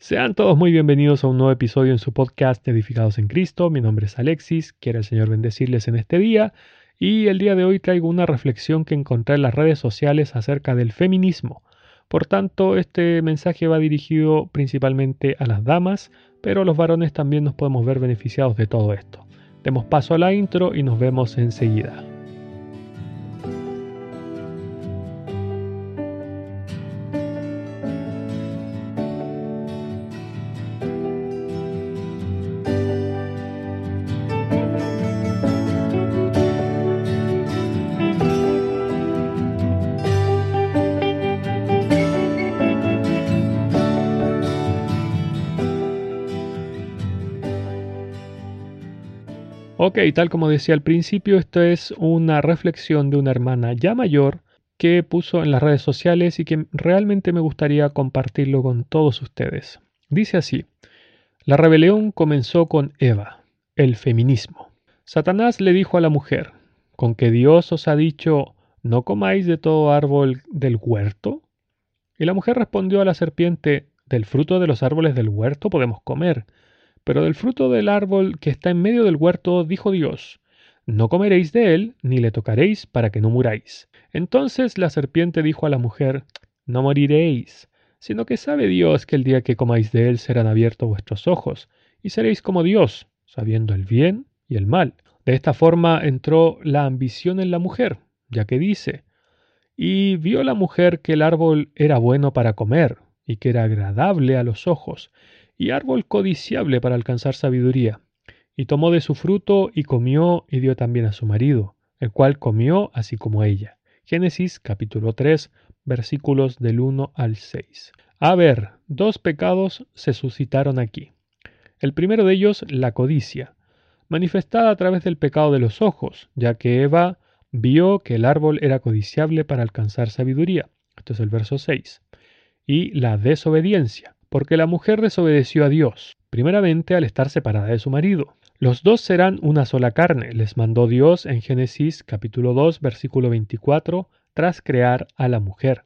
Sean todos muy bienvenidos a un nuevo episodio en su podcast Edificados en Cristo. Mi nombre es Alexis, quiere el Señor bendecirles en este día y el día de hoy traigo una reflexión que encontré en las redes sociales acerca del feminismo. Por tanto, este mensaje va dirigido principalmente a las damas, pero los varones también nos podemos ver beneficiados de todo esto. Demos paso a la intro y nos vemos enseguida. Ok, tal como decía al principio, esto es una reflexión de una hermana ya mayor que puso en las redes sociales y que realmente me gustaría compartirlo con todos ustedes. Dice así, la rebelión comenzó con Eva, el feminismo. Satanás le dijo a la mujer, ¿con que Dios os ha dicho, no comáis de todo árbol del huerto? Y la mujer respondió a la serpiente, del fruto de los árboles del huerto podemos comer pero del fruto del árbol que está en medio del huerto dijo Dios, No comeréis de él, ni le tocaréis, para que no muráis. Entonces la serpiente dijo a la mujer, No moriréis, sino que sabe Dios que el día que comáis de él serán abiertos vuestros ojos, y seréis como Dios, sabiendo el bien y el mal. De esta forma entró la ambición en la mujer, ya que dice, y vio la mujer que el árbol era bueno para comer, y que era agradable a los ojos, y árbol codiciable para alcanzar sabiduría. Y tomó de su fruto y comió y dio también a su marido, el cual comió así como ella. Génesis capítulo 3 versículos del 1 al 6. A ver, dos pecados se suscitaron aquí. El primero de ellos, la codicia, manifestada a través del pecado de los ojos, ya que Eva vio que el árbol era codiciable para alcanzar sabiduría. Esto es el verso 6. Y la desobediencia, porque la mujer desobedeció a Dios, primeramente al estar separada de su marido. Los dos serán una sola carne, les mandó Dios en Génesis capítulo 2 versículo 24, tras crear a la mujer.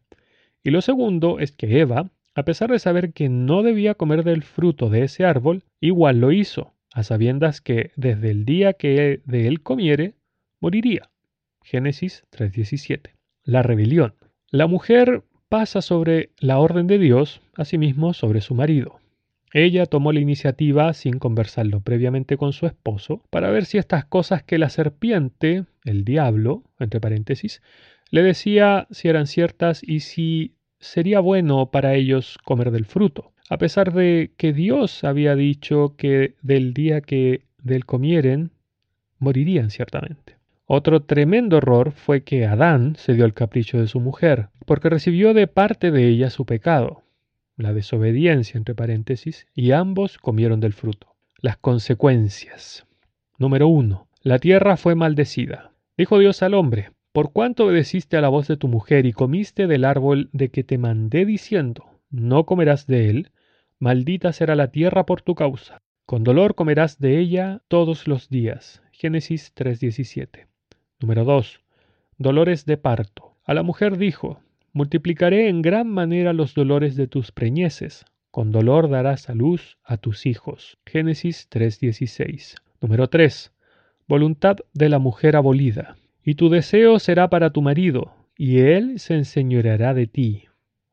Y lo segundo es que Eva, a pesar de saber que no debía comer del fruto de ese árbol, igual lo hizo, a sabiendas que desde el día que de él comiere, moriría. Génesis 3:17. La rebelión. La mujer pasa sobre la orden de Dios, asimismo sobre su marido. Ella tomó la iniciativa sin conversarlo previamente con su esposo para ver si estas cosas que la serpiente, el diablo, entre paréntesis, le decía si eran ciertas y si sería bueno para ellos comer del fruto, a pesar de que Dios había dicho que del día que del comieren, morirían ciertamente. Otro tremendo error fue que Adán se dio al capricho de su mujer, porque recibió de parte de ella su pecado, la desobediencia entre paréntesis, y ambos comieron del fruto. Las consecuencias. Número 1. La tierra fue maldecida. Dijo Dios al hombre, por cuanto obedeciste a la voz de tu mujer y comiste del árbol de que te mandé diciendo, no comerás de él, maldita será la tierra por tu causa. Con dolor comerás de ella todos los días. Génesis 3:17. Número 2. Dolores de parto. A la mujer dijo, multiplicaré en gran manera los dolores de tus preñeces. Con dolor darás a luz a tus hijos. Génesis 3:16. Número 3. Voluntad de la mujer abolida. Y tu deseo será para tu marido, y él se enseñoreará de ti.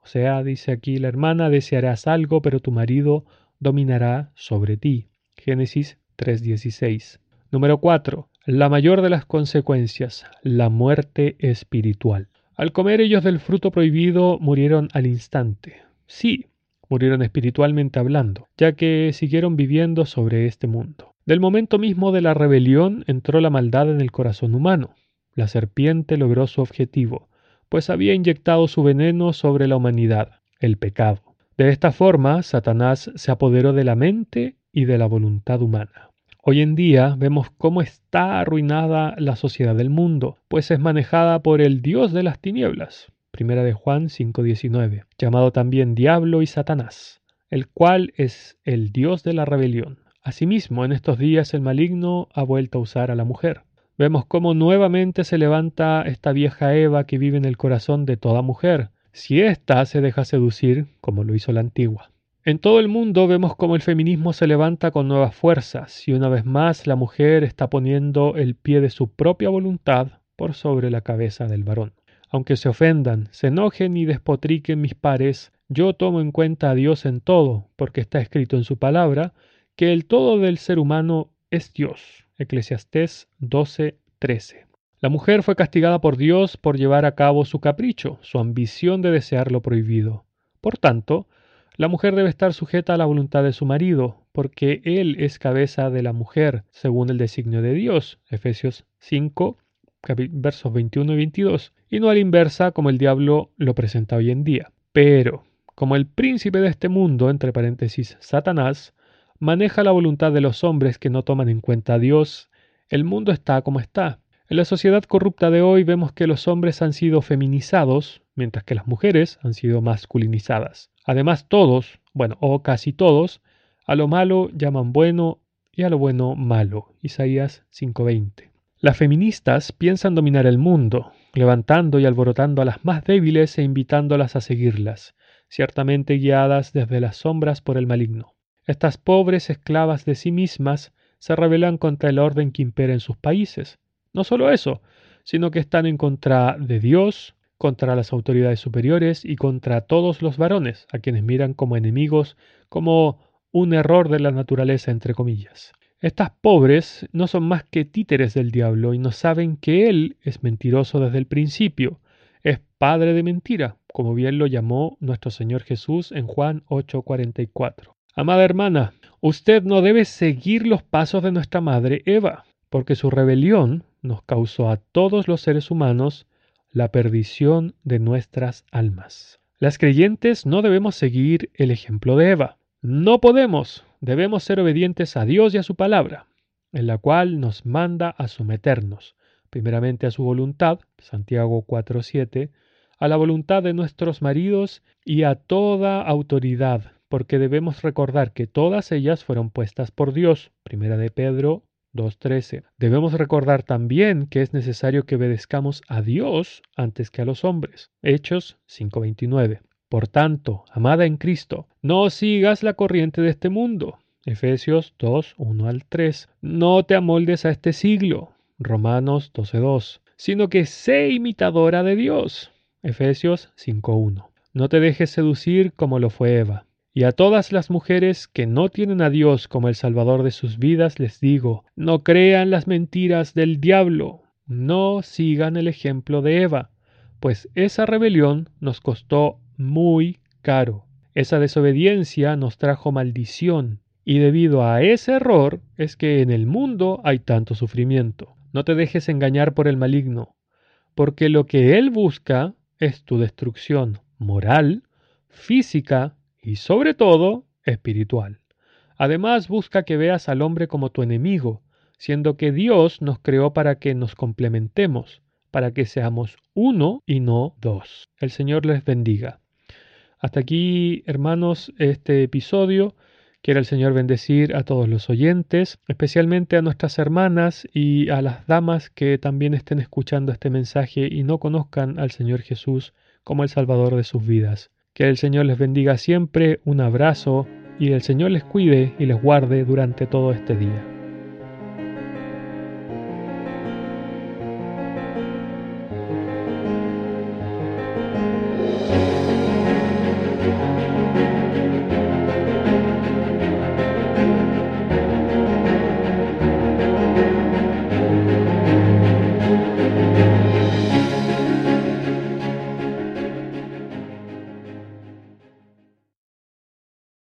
O sea, dice aquí la hermana, desearás algo, pero tu marido dominará sobre ti. Génesis 3:16. Número 4 la mayor de las consecuencias, la muerte espiritual. Al comer ellos del fruto prohibido murieron al instante. Sí, murieron espiritualmente hablando, ya que siguieron viviendo sobre este mundo. Del momento mismo de la rebelión entró la maldad en el corazón humano. La serpiente logró su objetivo, pues había inyectado su veneno sobre la humanidad, el pecado. De esta forma, Satanás se apoderó de la mente y de la voluntad humana. Hoy en día vemos cómo está arruinada la sociedad del mundo, pues es manejada por el Dios de las tinieblas, primera de Juan 5:19, llamado también Diablo y Satanás, el cual es el Dios de la rebelión. Asimismo, en estos días el maligno ha vuelto a usar a la mujer. Vemos cómo nuevamente se levanta esta vieja Eva que vive en el corazón de toda mujer, si ésta se deja seducir como lo hizo la antigua. En todo el mundo vemos cómo el feminismo se levanta con nuevas fuerzas y una vez más la mujer está poniendo el pie de su propia voluntad por sobre la cabeza del varón. Aunque se ofendan, se enojen y despotriquen mis pares, yo tomo en cuenta a Dios en todo, porque está escrito en su palabra que el todo del ser humano es Dios. Eclesiastés 12:13. La mujer fue castigada por Dios por llevar a cabo su capricho, su ambición de desear lo prohibido. Por tanto, la mujer debe estar sujeta a la voluntad de su marido, porque él es cabeza de la mujer, según el designio de Dios. Efesios 5, versos 21 y 22, y no a la inversa como el diablo lo presenta hoy en día. Pero, como el príncipe de este mundo, entre paréntesis, Satanás, maneja la voluntad de los hombres que no toman en cuenta a Dios, el mundo está como está. En la sociedad corrupta de hoy vemos que los hombres han sido feminizados, mientras que las mujeres han sido masculinizadas. Además todos, bueno, o casi todos, a lo malo llaman bueno y a lo bueno malo. Isaías 5:20. Las feministas piensan dominar el mundo, levantando y alborotando a las más débiles e invitándolas a seguirlas, ciertamente guiadas desde las sombras por el maligno. Estas pobres esclavas de sí mismas se rebelan contra el orden que impera en sus países. No solo eso, sino que están en contra de Dios, contra las autoridades superiores y contra todos los varones, a quienes miran como enemigos, como un error de la naturaleza, entre comillas. Estas pobres no son más que títeres del diablo y no saben que él es mentiroso desde el principio, es padre de mentira, como bien lo llamó nuestro Señor Jesús en Juan 8:44. Amada hermana, usted no debe seguir los pasos de nuestra madre Eva, porque su rebelión nos causó a todos los seres humanos la perdición de nuestras almas. Las creyentes no debemos seguir el ejemplo de Eva. No podemos, debemos ser obedientes a Dios y a su palabra, en la cual nos manda a someternos, primeramente a su voluntad, Santiago 4.7, a la voluntad de nuestros maridos y a toda autoridad, porque debemos recordar que todas ellas fueron puestas por Dios, primera de Pedro 2.13. Debemos recordar también que es necesario que obedezcamos a Dios antes que a los hombres. Hechos 5.29. Por tanto, amada en Cristo, no sigas la corriente de este mundo. Efesios 2, 1 al 3. No te amoldes a este siglo. Romanos 12.2. Sino que sé imitadora de Dios. Efesios 5.1. No te dejes seducir como lo fue Eva. Y a todas las mujeres que no tienen a Dios como el Salvador de sus vidas les digo, no crean las mentiras del diablo, no sigan el ejemplo de Eva, pues esa rebelión nos costó muy caro. Esa desobediencia nos trajo maldición, y debido a ese error es que en el mundo hay tanto sufrimiento. No te dejes engañar por el maligno, porque lo que él busca es tu destrucción moral, física y sobre todo espiritual. Además busca que veas al hombre como tu enemigo, siendo que Dios nos creó para que nos complementemos, para que seamos uno y no dos. El Señor les bendiga. Hasta aquí, hermanos, este episodio. Quiera el Señor bendecir a todos los oyentes, especialmente a nuestras hermanas y a las damas que también estén escuchando este mensaje y no conozcan al Señor Jesús como el Salvador de sus vidas. Que el Señor les bendiga siempre, un abrazo y el Señor les cuide y les guarde durante todo este día.